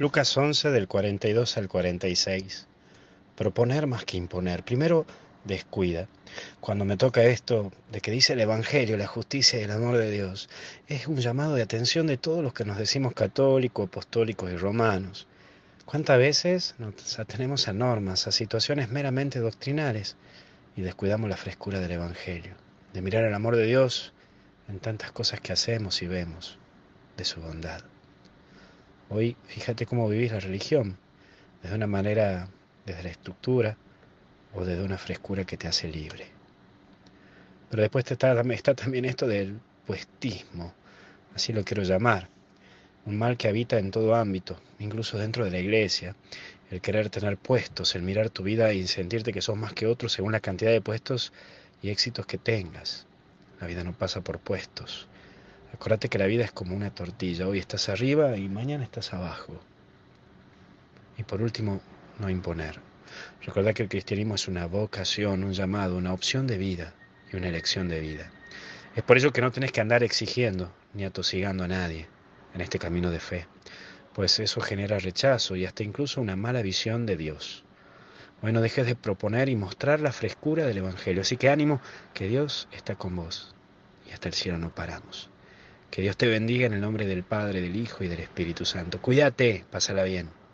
Lucas 11 del 42 al 46. Proponer más que imponer. Primero, descuida. Cuando me toca esto de que dice el Evangelio, la justicia y el amor de Dios, es un llamado de atención de todos los que nos decimos católicos, apostólicos y romanos. ¿Cuántas veces nos atenemos a normas, a situaciones meramente doctrinales y descuidamos la frescura del Evangelio, de mirar el amor de Dios en tantas cosas que hacemos y vemos, de su bondad? Hoy fíjate cómo vivís la religión, desde una manera, desde la estructura o desde una frescura que te hace libre. Pero después está, también esto del puestismo, así lo quiero llamar, un mal que habita en todo ámbito, incluso dentro de la iglesia, el querer tener puestos, el mirar tu vida y sentirte que sos más que otros según la cantidad de puestos y éxitos que tengas. La vida no pasa por puestos, Acuérdate que la vida es como una tortilla, hoy estás arriba y mañana estás abajo. Y por último, no imponer. Recuerda que el cristianismo es una vocación, un llamado, una opción de vida y una elección de vida. Es por ello que no tenés que andar exigiendo ni atosigando a nadie en este camino de fe, pues eso genera rechazo y hasta incluso una mala visión de Dios. Bueno, dejes de proponer y mostrar la frescura del Evangelio. Así que ánimo, que Dios está con vos y hasta el cielo no paramos. Que Dios te bendiga en el nombre del Padre, del Hijo y del Espíritu Santo. Cuídate, pásala bien.